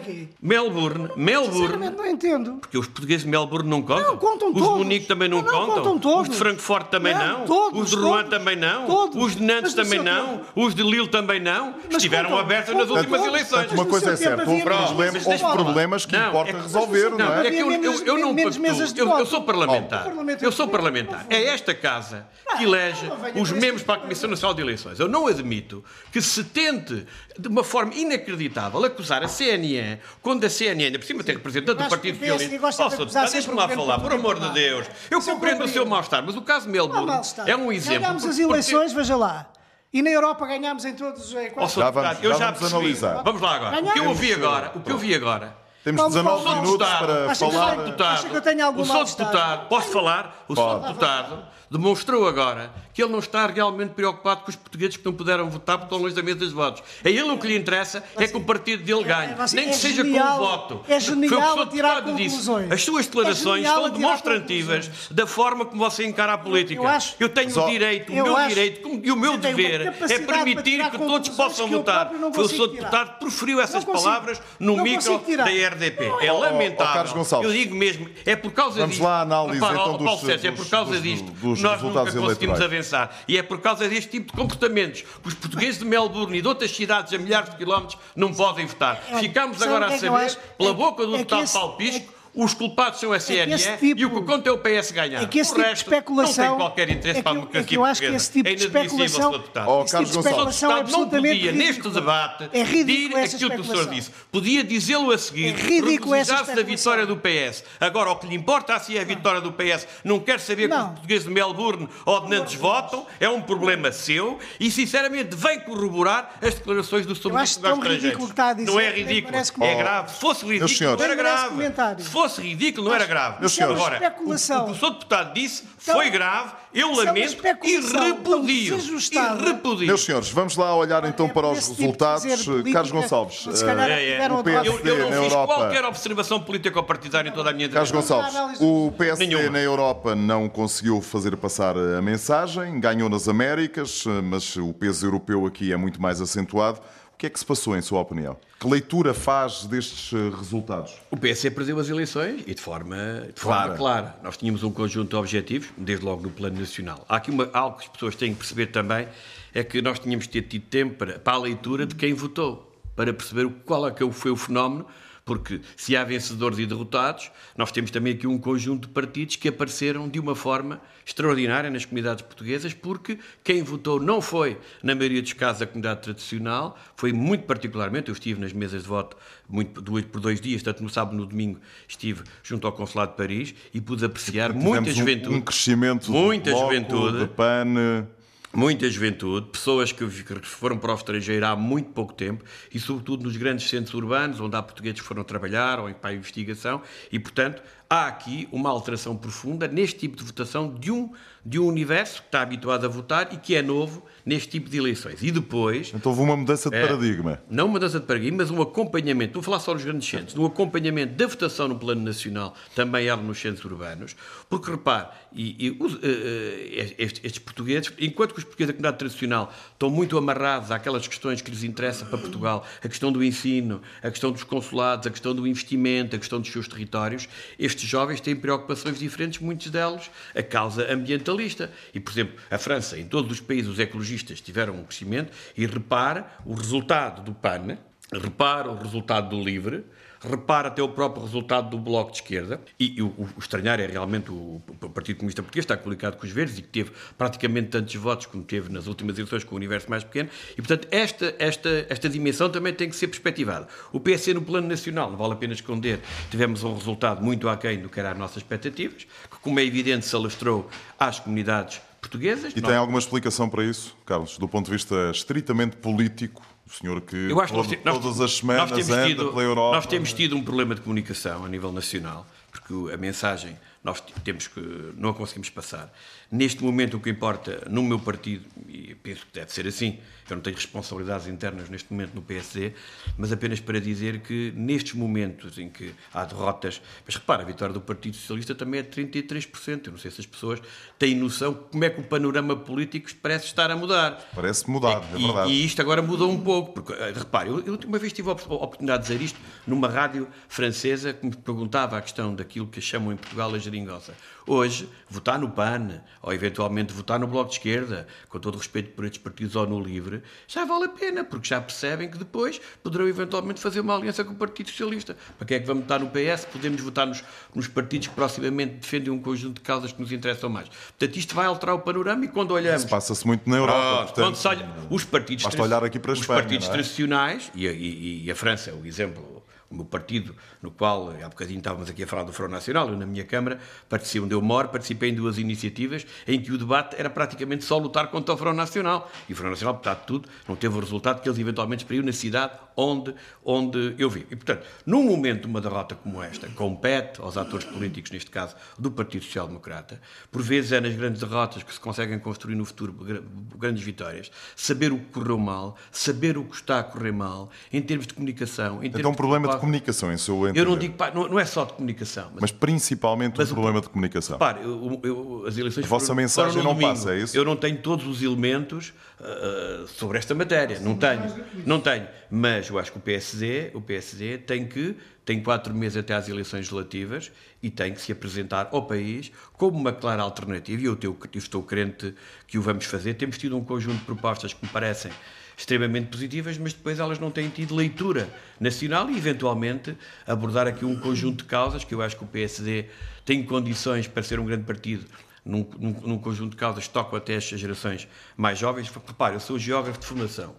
Melbourne, Melbourne, Sinceramente, não entendo. porque os portugueses de Melbourne não contam. Não, contam os todos. de Munique também não, Não, não, contam. contam todos. Os de Frankfurt também não. Não, todos, os de Rouen todos. também não. Todos. Os de Nantes Mas também não. tempo- Os de Lille também não. Estiveram contam, abertos nas últimas todos. eleições. Uma coisa é certa, houve, menos problem- mesas houve de voto. problemas que Não, importa é que- resolver, não, Não, é? é que eu, não pactuo. de Eu, sou parlamentar. Eu sou Europeu parlamentar. É esta casa que elege os membros esse para a tipo Comissão Nacional de Eleições. Eu não admito que se tente, de uma forma inacreditável, acusar a CNN, quando a CNN, por cima tem representante do acho Partido que Socialista. Oh, sempre Deixe-me lá falar, por amor de Deus. Eu eu compreendo o seu mal-estar, mas o caso Melbourne é um exemplo. Ganhámos as porque- eleições, veja lá. E na Europa ganhámos em todos. Oh, quase-. Já vamos- eu já já vamos analisar. Vamos lá agora. O que eu ouvi agora, o que eu vi agora Temos Vamos 19 falar. minutos para que falar. tem- Acha que eu tenho algum o Sr. deputado, posso falar? O Sr. Deputado demonstrou agora que ele não está realmente preocupado com os portugueses que não puderam votar porque estão longe da mesa dos votos. A ele o que lhe interessa é que o partido dele ganhe, você- nem que é seja com o voto. é genial Foi o tirar deputado disse. conclusões. As suas É declarações são demonstrativas da forma como você encara a política. Eu acho- tenho o direito, o eu meu acho- direito e o meu dever é permitir que todos possam votar. o tirar. deputado que proferiu essas consigo. palavras no micro da RDP. É lamentável. Carlos Gonçalves. Eu digo mesmo, é por causa Vamos disto. lá à análise, Repara, então, ó, Paulo dos- Sérgio, é por dos- causa dos- disto dos nós resultados nunca conseguimos eleitorais. avançar. E é por causa deste tipo de comportamentos que os portugueses de Melbourne e de outras cidades a milhares de quilómetros não podem votar. É, Ficamos agora a é saber, pela É- boca do é deputado esse- Paulo Pisco, os culpados são a CNE esse tipo- e o que conta é o PS ganhar. É que esse o tipo de resto especulação. não tem qualquer interesse é para a que eu- democracia é que eu acho que portuguesa. esse tipo é de inadmissível, especulação. Sr. Deputado. Oh, esse Carlos tipo de especulação é Deputado não absolutamente podia, neste ridícula. debate, É ridículo essa aquilo que o senhor disse. Podia dizê-lo a seguir, É ridículo essa da vitória do PS. Agora, o que lhe importa assim é a vitória do PS. Não quer saber que Não. os portugueses de Melbourne ou de Nantes votam, é um problema seu e, sinceramente, vem corroborar as declarações do Sr. Ministro Estrangeiros. ridículo que dizer, Não é ridículo, que- é grave. Se fosse ridículo, era grave. Se fosse fosse ridículo, não era grave. Meus senhores, Agora, especulação. o, o que o Sr. Deputado disse Então, foi grave, eu é lamento e especulação repudio. E repudio. Meus senhores, vamos lá olhar então para os tipo resultados. política, Carlos Gonçalves, se calhar É, é. o lado. PSD Eu, eu não na fiz Europa. qualquer observação política ou partidária em toda a minha Carlos. Gonçalves, o PSD Nenhuma. na Europa não conseguiu fazer passar a mensagem, ganhou nas Américas, mas o peso europeu aqui é muito mais acentuado. O que é que se passou, em sua opinião? Que leitura faz destes eh, resultados? O PSD perdeu as eleições e de forma, de forma Clara. clara. Nós tínhamos um conjunto de objetivos, desde logo no plano nacional. Há aqui uma, algo que as pessoas têm que perceber também, é que nós tínhamos de ter tido tempo para, para a leitura de quem votou, para perceber qual é que foi o fenómeno, porque se há vencedores e derrotados, nós temos também aqui um conjunto de partidos que apareceram de uma forma extraordinária nas comunidades portuguesas, porque quem votou não foi, na maioria dos casos, a comunidade tradicional, foi muito particularmente, eu estive nas mesas de voto muito, duas, por dois dias, tanto no sábado no domingo estive junto ao Consulado de Paris e pude apreciar muita um- juventude. Um, crescimento Muita do bloco, juventude. de PAN. Muita juventude, pessoas que foram para o estrangeiro há muito pouco tempo e, sobretudo, nos grandes centros urbanos, onde há portugueses que foram trabalhar ou para a investigação, e, portanto, há aqui uma alteração profunda neste tipo de votação de um, de um universo que está habituado a votar e que é novo neste tipo de eleições. E depois, Então houve uma mudança de É. paradigma. não uma mudança de paradigma, mas um acompanhamento, vou falar só nos grandes centros, um acompanhamento da votação no plano nacional, também ela nos centros urbanos, porque repare, e, e eh, eh, estes, estes portugueses, enquanto que os portugueses da comunidade tradicional estão muito amarrados àquelas questões que lhes interessam para Portugal, a questão do ensino, a questão dos consulados, a questão do investimento, a questão dos seus territórios, estes jovens têm preocupações diferentes, muitos deles a causa ambientalista. E, por exemplo, a França, em todos os países, os ecologistas tiveram um crescimento e repare o resultado do PAN, repara o resultado do LIVRE, repara até o próprio resultado do Bloco de Esquerda, e, e o, o estranhar é realmente o, o Partido Comunista Português está comunicado com os Verdes e que teve praticamente tantos votos como teve nas últimas eleições com o universo mais pequeno, e portanto esta, esta, esta dimensão também tem que ser perspectivada. O PSD no plano nacional, não vale a pena esconder, tivemos um resultado muito aquém do que eram as nossas expectativas, que como é evidente se alastrou às comunidades portuguesas. E Nós- tem alguma explicação para isso, Carlos, do ponto de vista estritamente político? O senhor que Eu acho que nós, todo- te- nós- todas as semanas nós temos anda tido, pela Europa. Nós temos tido um problema de comunicação a nível nacional, porque a mensagem nós temos que não a conseguimos passar. Neste momento o que importa no meu partido, e penso que deve ser assim, eu não tenho responsabilidades internas neste momento no PSD, mas apenas para dizer que nestes momentos em que há derrotas, mas repara, a vitória do Partido Socialista também é de 33%, eu não sei se as pessoas têm noção como é que o panorama político parece estar a mudar. Parece mudar, é E- verdade. E isto agora mudou um pouco, porque, eh, repare, eu, eu uma vez tive a oportunidade de dizer isto numa rádio francesa que me perguntava a questão daquilo que chamam em Portugal a geringonça. Hoje, votar no PAN, ou eventualmente votar no Bloco de Esquerda, com todo o respeito por estes partidos ou no LIVRE, já vale a pena, porque já percebem que depois poderão eventualmente fazer uma aliança com o Partido Socialista. Para que é que vamos votar no PS? Podemos votar nos, nos partidos que proximamente defendem um conjunto de causas que nos interessam mais. Portanto, isto vai alterar o panorama e quando olhamos... Passa-se muito na Europa. Pronto, portanto, quando se olha, os partidos, basta olhar aqui para os Espanha, partidos é? tradicionais, e a, e- e a França é o exemplo, o meu partido, no qual, há bocadinho estávamos aqui a falar do Front Nacional, eu na minha Câmara participei, onde eu moro, participei em duas iniciativas em que o debate era praticamente só lutar contra o Front Nacional. E o Front Nacional, apesar de tudo, não teve o resultado que eles eventualmente esperiam na cidade onde, onde eu vi. E, portanto, num momento de uma derrota como esta, compete aos atores políticos, neste caso do Partido Social Democrata, por vezes é nas grandes derrotas que se conseguem construir no futuro gra- grandes vitórias, saber o que correu mal, saber o que está a correr mal, em termos de comunicação. Em Então, termos problema de comunicação, em seu Eu entender. não digo, pá, não, não é só de comunicação, mas Mas principalmente Mas um o- problema de comunicação. Repare, eu- eu- as eleições A vossa foram- mensagem foram não domingo. passa, é isso? Eu não tenho todos os elementos ah, sobre esta matéria, não tenho, não tenho. Mas eu acho que o PSD, o PSD tem que tem quatro meses até às eleições legislativas e tem que se apresentar ao país como uma clara alternativa. E eu, eu estou crente que o vamos fazer. Temos tido um conjunto de propostas que me parecem extremamente positivas, mas depois elas não têm tido leitura nacional e, eventualmente, abordar aqui um conjunto de causas que eu acho que o PSD tem condições para ser um grande partido num, num- num conjunto de causas que tocam até estas gerações mais jovens. Repare, eu sou geógrafo de formação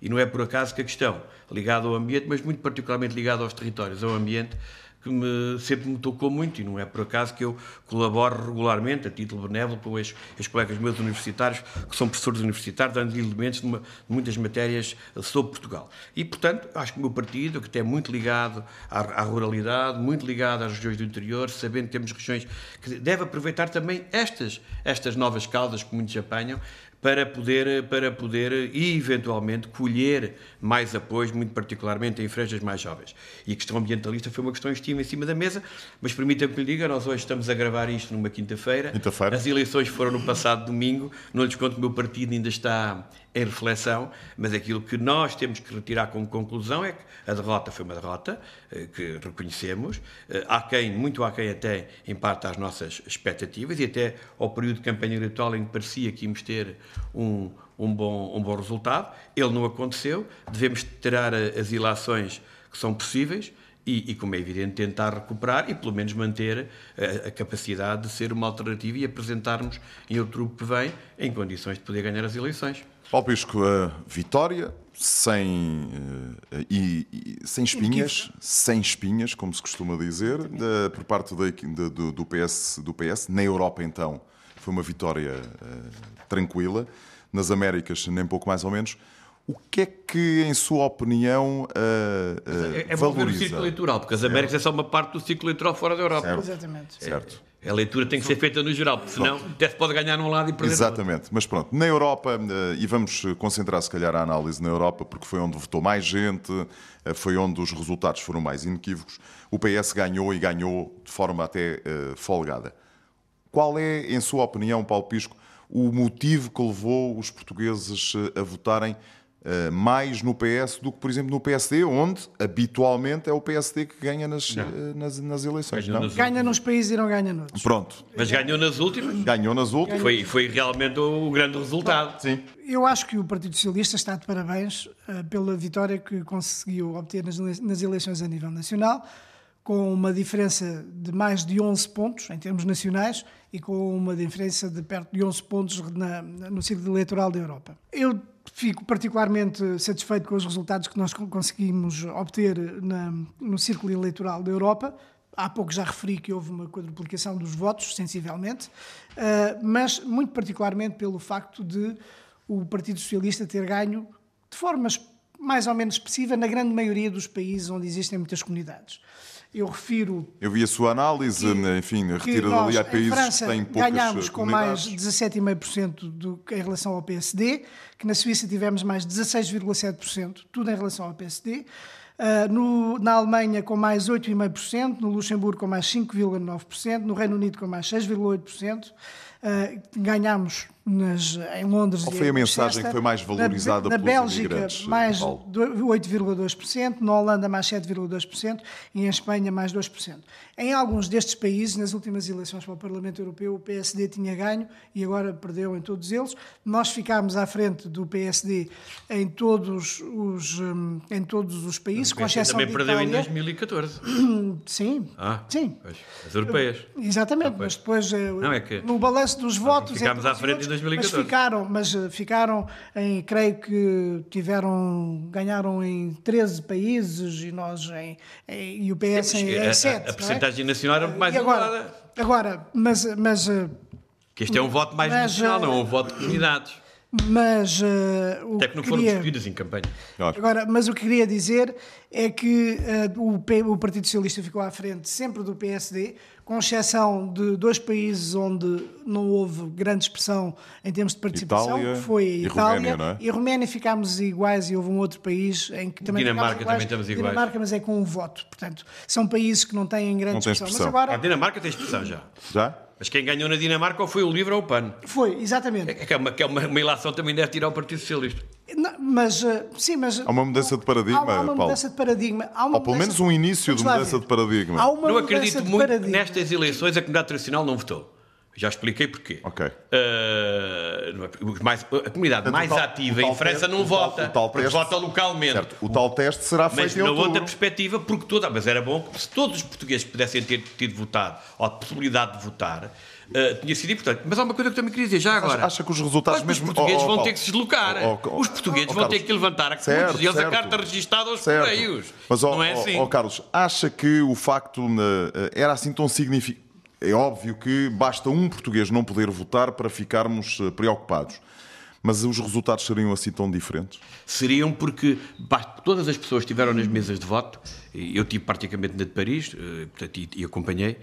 e não é por acaso que a questão ligada ao ambiente, mas muito particularmente ligada aos territórios, ao ambiente, que me, sempre me tocou muito, e não é por acaso que eu colaboro regularmente, a título benévolo, com os, colegas meus universitários, que são professores universitários, dando elementos de, de, muitas matérias sobre Portugal. E, portanto, acho que o meu partido, que é muito ligado à, à, ruralidade, muito ligado às regiões do interior, sabendo que temos regiões que deve aproveitar também estas, estas novas causas que muitos apanham, para poder, para poder eventualmente colher mais apoios, muito particularmente em franjas mais jovens. E a questão ambientalista foi uma questão que estive em cima da mesa, mas permita-me que lhe diga, nós hoje estamos a gravar isto numa quinta-feira. Quinta-feira. As eleições foram no passado domingo, não lhes conto que o meu partido ainda está em reflexão, mas aquilo que nós temos que retirar como conclusão é que a derrota foi uma derrota, eh, que reconhecemos, eh, há quem, muito há quem até, em parte, às nossas expectativas, e até ao período de campanha eleitoral em que parecia que íamos ter um, um, bom, um bom resultado. Ele não aconteceu, devemos tirar eh, as ilações que são possíveis, e, e, como é evidente, tentar recuperar e pelo menos manter a, a, capacidade de ser uma alternativa e apresentarmos em outubro que vem em condições de poder ganhar as eleições. Paulo Pisco, a vitória sem, uh, e, e, sem espinhas, sem espinhas, como se costuma dizer, de, por parte de, de, do, do, PS, do PS. Na Europa, então, foi uma vitória uh, tranquila. Nas Américas, nem pouco mais ou menos. O que é que, em sua opinião, uh, uh, é, é valoriza? o ciclo eleitoral, porque as Américas é só uma parte do ciclo eleitoral fora da Europa. Certo. Exatamente. Certo. A leitura tem que ser feita no geral, porque senão até se pode ganhar num lado e perder Exatamente. Mas pronto, na Europa, eh, e vamos concentrar se calhar a análise na Europa, porque foi onde votou mais gente, eh, foi onde os resultados foram mais inequívocos. O PS ganhou e ganhou de forma até uh, folgada. Qual é, em sua opinião, Paulo Pisco, o motivo que levou os portugueses a votarem Uh, mais no PS do que, por exemplo, no PSD, onde habitualmente é o PSD que ganha nas, uh, nas, nas, eleições. Ganhou não? ganha nos países e não ganha noutros. Pronto. Mas ganhou nas últimas. Ganhou nas últimas. Foi, foi realmente o grande resultado. Sim. Eu acho que o Partido Socialista está de parabéns uh, pela vitória que conseguiu obter nas, nas eleições a nível nacional, com uma diferença de mais de 11 pontos em termos nacionais e com uma diferença de perto de 11 pontos na, no ciclo eleitoral da Europa. Eu Fico particularmente satisfeito com os resultados que nós conseguimos obter na, no círculo eleitoral da Europa. Há pouco já referi que houve uma quadruplicação dos votos, sensivelmente, uh, mas muito particularmente pelo facto de o Partido Socialista ter ganho de formas mais ou menos expressiva na grande maioria dos países onde existem muitas comunidades. Eu refiro. Eu vi a sua análise, que, enfim, retira dali a países França, que têm poucas ganhámos com mais 17,5% em relação ao PSD, que na Suíça tivemos mais 16,7%, tudo em relação ao PSD. Uh, ah, no, na Alemanha com mais 8,5%, no Luxemburgo com mais 5,9%, no Reino Unido com mais 6,8%. Uh, ganhámos nas, em Londres. Qual foi a mensagem que foi mais valorizada na, na pelos Bélgica, mais 8,2%, na Holanda, mais 7,2% e em Espanha, mais 2%. Em alguns destes países, nas últimas eleições para o Parlamento Europeu, o PSD tinha ganho e agora perdeu em todos eles. Nós ficámos à frente do PSD em todos os, hum, em todos os países, com exceção também de perdeu Itália. em 2014. Sim, ah, sim. As europeias. Exatamente, ah, mas depois eh, Não, é que... no balanço dos votos... Ficámos à frente em 2014. Mas ficaram, mas eh, ficaram em, creio que tiveram, ganharam em 13 países e nós em, em e o PS em, em 7. A, a, porcentagem é? nacional era mais e agora, elevada. Agora, mas, mas eh, que este é um voto mais mas, nacional, não é um voto de comunidades. Mas uh, Até que não foram discutidas em campanha. Agora, mas o que queria dizer é que uh, o, P, o Partido Socialista ficou à frente sempre do PSD, com exceção de dois países onde não houve grande expressão em termos de participação, Itália que foi a e Itália Roménia, é? e a Roménia ficámos iguais e houve um outro país em que também Dinamarca iguais, também estamos iguais. Dinamarca, mas é com um voto. Portanto, são países que não têm grande não expressão. expressão. Mas agora... A Dinamarca tem expressão já. Já? Mas quem ganhou na Dinamarca ou foi o livro ou o pano. Foi, exatamente. É que é uma, que é uma, uma ilação também deve tirar o Partido Socialista. Não, mas, uh, sim, mas... Há uma mudança de paradigma, Há, há uma Paulo. mudança de paradigma. Há uma Ou pelo mudança- menos um início de mudança ver. de paradigma. Há uma Não mudança acredito de muito que paradigma. nestas eleições a comunidade tradicional não votou. Já expliquei porquê. Ok. Uh, mais, a comunidade Portanto, mais tal- ativa em França teste- não o tal- vota, o tal teste- vota localmente. Certo. O tal teste será feito Mas na outubro. outra perspectiva, porque toda, mas era bom que se todos os portugueses pudessem ter tido votado, ou a possibilidade de votar, eh, tinha sido importante. Mas há uma coisa que eu também queria dizer já agora. acha que os resultados que mesmo- Os portugueses Oh, oh, vão Paulo. ter que se deslocar. Oh, oh, os portugueses oh, vão Carlos. ter que levantar a, Certo, a carta registada aos Certo. correios. Mas, não é assim. Carlos, acha que o facto eh, era assim tão significativo? É óbvio que basta um português não poder votar para ficarmos eh, preocupados. Mas os resultados seriam assim tão diferentes? seriam porque todas as pessoas que estiveram nas mesas de voto, eu tive praticamente na de Paris, eh, portanto, e acompanhei,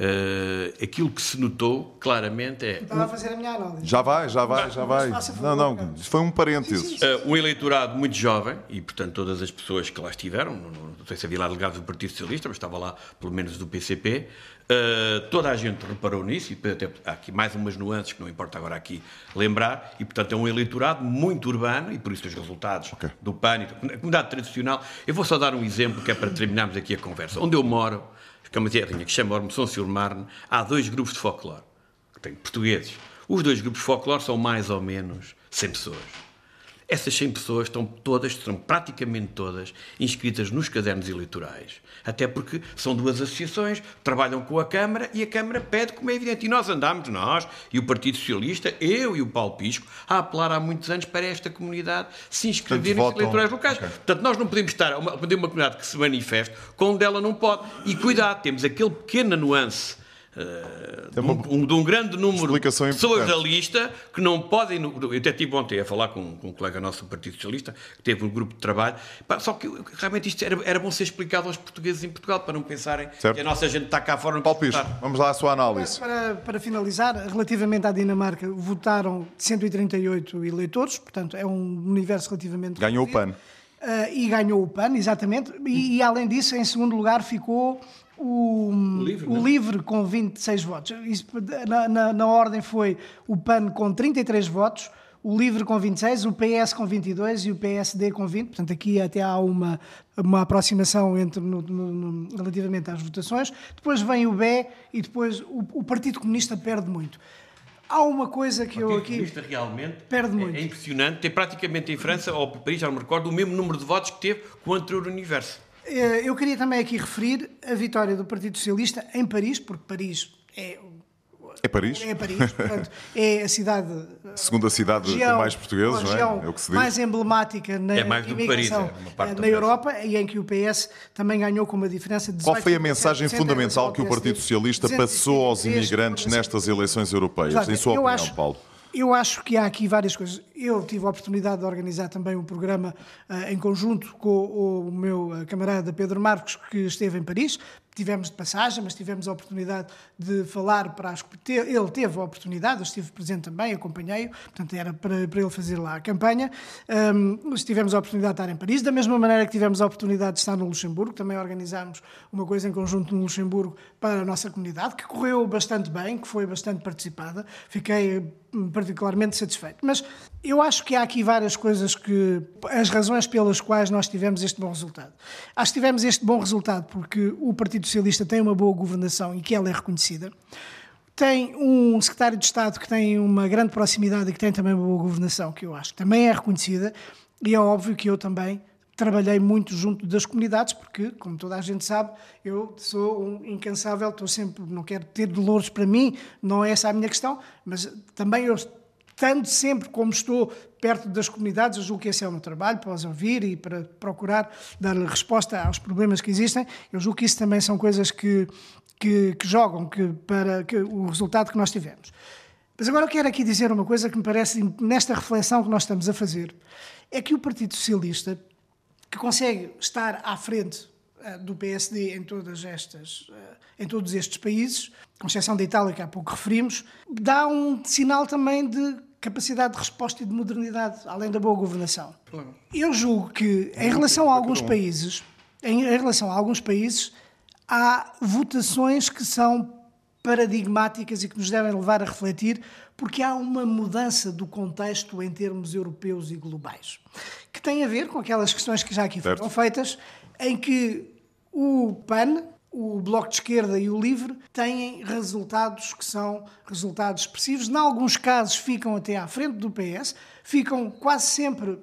eh, aquilo que se notou claramente é Estava a fazer a minha análise. Já vai, já vai, já vai. Não, não, foi um parênteses. Uh, um eleitorado muito jovem, e portanto todas as pessoas que lá estiveram, não, não- sei se havia lá delegados do Partido Socialista, mas estava lá pelo menos do PCP, uh, toda a gente reparou nisso, e depois até há aqui mais umas nuances que não importa agora aqui lembrar, e portanto é um eleitorado muito urbano, e por isso os resultados Ok. do PAN, e da comunidade tradicional. Eu vou só dar um exemplo que é para terminarmos aqui a conversa. Onde eu moro, que é uma terrinha que chama Ormesson sur Marne, há dois grupos de folclore, que têm portugueses. Os dois grupos de folclore são mais ou menos 100 pessoas. Essas 100 pessoas estão todas, estão praticamente todas, inscritas nos cadernos eleitorais. Até porque são duas associações, trabalham com a Câmara e a Câmara pede, como é evidente. E nós andámos, nós e o Partido Socialista, eu e o Paulo Pisco, a apelar há muitos anos para esta comunidade se inscrever nos eleitorais locais. Ok. Portanto, nós não podemos estar a uma, uma comunidade que se manifeste quando ela não pode. E cuidado, temos aquele pequena nuance. Eh, de, um, um- de um grande número de pessoas importante. da lista que não podem. Eu até estive ontem a falar com, com um colega nosso do Partido Socialista, que teve um grupo de trabalho. Pá, só que realmente isto era, era bom ser explicado aos portugueses em Portugal, para não pensarem Certo. que a nossa gente está cá fora. Não Paulo Pisco, vamos lá à sua análise. Para, para finalizar, relativamente à Dinamarca, votaram 138 eleitores, portanto é um universo relativamente. Ganhou o. PAN. Ah, e ganhou o PAN, exatamente. E, e, além disso, em segundo lugar ficou o, Livre, o é? Livre com 26 votos. Isso, na, na- na ordem foi o PAN com 33 votos, o Livre com 26, o PS com 22 e o PSD com 20. Portanto, aqui até há uma, uma aproximação entre, no- no- no- relativamente às votações. Depois vem o B e depois o, o Partido Comunista perde muito. Há uma coisa que eu aqui. Comunista realmente Perde é- muito. É, impressionante. Tem praticamente em França, ou Paris, já não me recordo, o mesmo número de votos que teve com o anterior universo. Eh, Eu queria também aqui referir a vitória do Partido Socialista em Paris, porque Paris é, É Paris? é Paris, portanto, é a cidade. Segunda cidade região- com mais portugueses, não é? É o que se diz. mais emblemática na É mais do Paris, é uma parte eh, na. Europa e em que o PS também ganhou com uma diferença de Qual foi a 18% mensagem fundamental que o Partido Socialista passou aos 233 imigrantes nestas eleições europeias? Exato. Em sua eu opinião, acho, Paulo? Eu acho que há aqui várias coisas. Eu tive a oportunidade de organizar também um programa ah, em conjunto com o meu ah, camarada Pedro Marcos, que esteve em Paris. Tivemos de passagem, mas tivemos a oportunidade de falar para as. Ele teve a oportunidade, eu estive presente também, acompanhei-o, portanto era para, para ele fazer lá a campanha. Nós tivemos a oportunidade de estar em Paris, da mesma maneira que tivemos a oportunidade de estar no Luxemburgo, também organizámos uma coisa em conjunto no Luxemburgo para a nossa comunidade, que correu bastante bem, que foi bastante participada. Fiquei hum, particularmente satisfeito. Mas eu acho que há aqui várias coisas que. as razões pelas quais nós tivemos este bom resultado. Acho que tivemos este bom resultado porque o Partido Socialista tem uma boa governação e que ela é reconhecida. Tem um secretário de Estado que tem uma grande proximidade e que tem também uma boa governação, que eu acho que também é reconhecida, e é óbvio que eu também trabalhei muito junto das comunidades, porque, como toda a gente sabe, eu sou um incansável, estou sempre, não quero ter dolores para mim, não é essa a minha questão, mas também eu, estando sempre como estou perto das comunidades, eu julgo que esse é o meu trabalho, para os ouvir e para procurar dar resposta aos problemas que existem, eu julgo que isso também são coisas que, que, que jogam que, para que, o resultado que nós tivemos. Mas agora eu quero aqui dizer uma coisa que me parece, nesta reflexão que nós estamos a fazer, é que o Partido Socialista, que consegue estar à frente eh, do PSD em todas estas, eh, em todos estes países, com exceção da Itália que há pouco referimos, dá um sinal também de capacidade de resposta e de modernidade, além da boa governação. Eu julgo que em relação a alguns países, em, em relação a alguns países, há votações que são paradigmáticas e que nos devem levar a refletir, porque há uma mudança do contexto em termos europeus e globais, que tem a ver com aquelas questões que já aqui foram Certo. feitas, em que o PAN o Bloco de Esquerda e o Livre têm resultados que são resultados expressivos. Em alguns casos ficam até à frente do PS, ficam quase sempre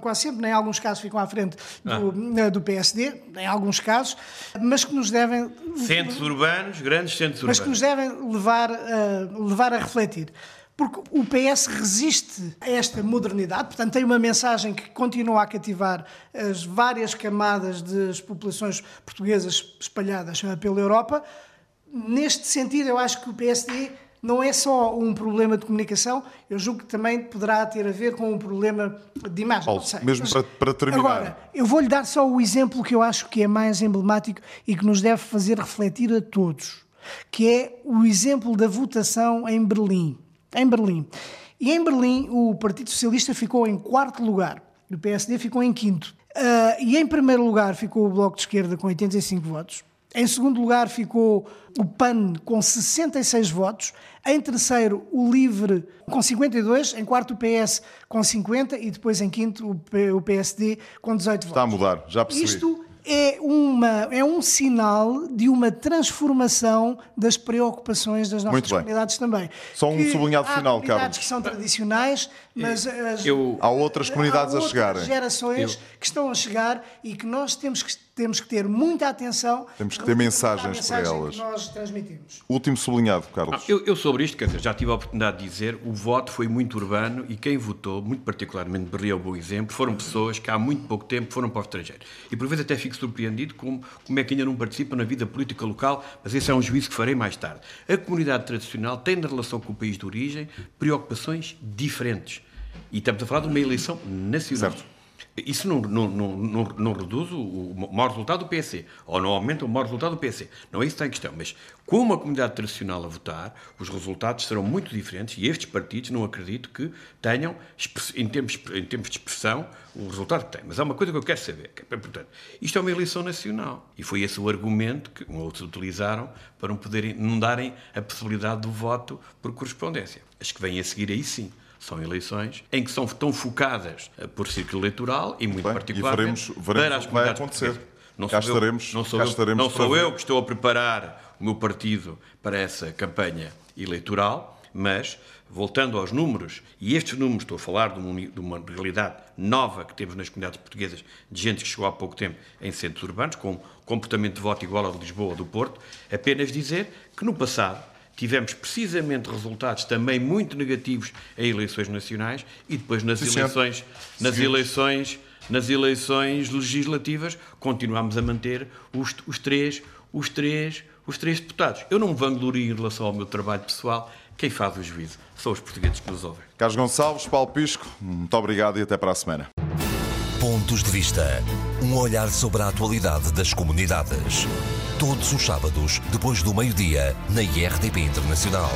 quase sempre, em alguns casos ficam à frente do, ah. do, PSD, em alguns casos, mas que nos devem... Centros urbanos, grandes centros mas urbanos. Mas que nos devem levar, uh, levar a refletir porque o PS resiste a esta modernidade, portanto, tem uma mensagem que continua a cativar as várias camadas das populações portuguesas espalhadas pela Europa. Neste sentido, eu acho que o PSD não é só um problema de comunicação, eu julgo que também poderá ter a ver com um problema de imagem. Paulo, mesmo mas, para, para, terminar. Agora, eu vou-lhe dar só o exemplo que eu acho que é mais emblemático e que nos deve fazer refletir a todos, que é o exemplo da votação em Berlim em Berlim. E em Berlim o Partido Socialista ficou em quarto lugar, o PSD ficou em quinto. Uh, e em primeiro lugar ficou o Bloco de Esquerda com 85 votos. Em segundo lugar ficou o PAN com 66 votos. Em terceiro, o LIVRE com 52. Em quarto, o PS com 50. E depois, em quinto, o PSD com 18 Está votos. Está a mudar, já percebi. Isto é, uma, é um sinal de uma transformação das preocupações das nossas comunidades também. Só um que sublinhado há final, Carlos. que são tradicionais, mas as, eu, há outras comunidades há a chegarem. gerações eu, que estão a chegar e que nós temos que temos que ter muita atenção. Temos que ter mensagens mensagem para elas. Que nós transmitimos. Último sublinhado, Carlos. Ah, eu, eu, sobre isto, quer dizer, já tive a oportunidade de dizer, o voto foi muito urbano e quem votou, muito particularmente Berlim é um bom exemplo, foram pessoas que há muito pouco tempo foram para o estrangeiro. E por vezes até fico surpreendido como, como é que ainda não participam na vida política local, mas esse é um juízo que farei mais tarde. A comunidade tradicional tem, na relação com o país de origem, preocupações diferentes. E estamos a falar de uma eleição nacional. Certo. Isso não, não, não, não, reduz o, maior resultado do PC, ou não aumenta o maior resultado do PC. Não é isso que está em questão. Mas, com uma comunidade tradicional a votar, os resultados serão muito diferentes e estes partidos não acredito que tenham, em termos, em termos de expressão, o resultado que têm. Mas há uma coisa que eu quero saber. Que é, portanto, isto é uma eleição nacional. E foi esse o argumento que outros utilizaram para não, poderem, não darem a possibilidade do voto por correspondência. As que vêm a seguir aí sim são eleições em que são tão focadas eh, por círculo eleitoral e muito Bem, particularmente e veremos, veremos para as o que vai acontecer. Não sou eu, não sou, eu, não sou eu que estou a preparar o meu partido para essa campanha eleitoral, mas voltando aos números, e estes números, estou a falar de uma, de uma, realidade nova que temos nas comunidades portuguesas, de gente que chegou há pouco tempo em centros urbanos, com comportamento de voto igual ao de Lisboa ou do Porto, apenas dizer que no passado tivemos precisamente resultados também muito negativos em eleições nacionais e depois nas Sim, eleições, nas Sim. eleições, nas eleições legislativas continuamos a manter os, os três, os três, os três deputados. Eu não me vanglorio em relação ao meu trabalho pessoal. Quem faz o juízo são os portugueses que nos ouvem. Carlos Gonçalves, Paulo Pisco, muito obrigado e até para a semana. Pontos de Vista. Um olhar sobre a atualidade das comunidades. Todos os sábados, depois do meio-dia, na IRTP Internacional.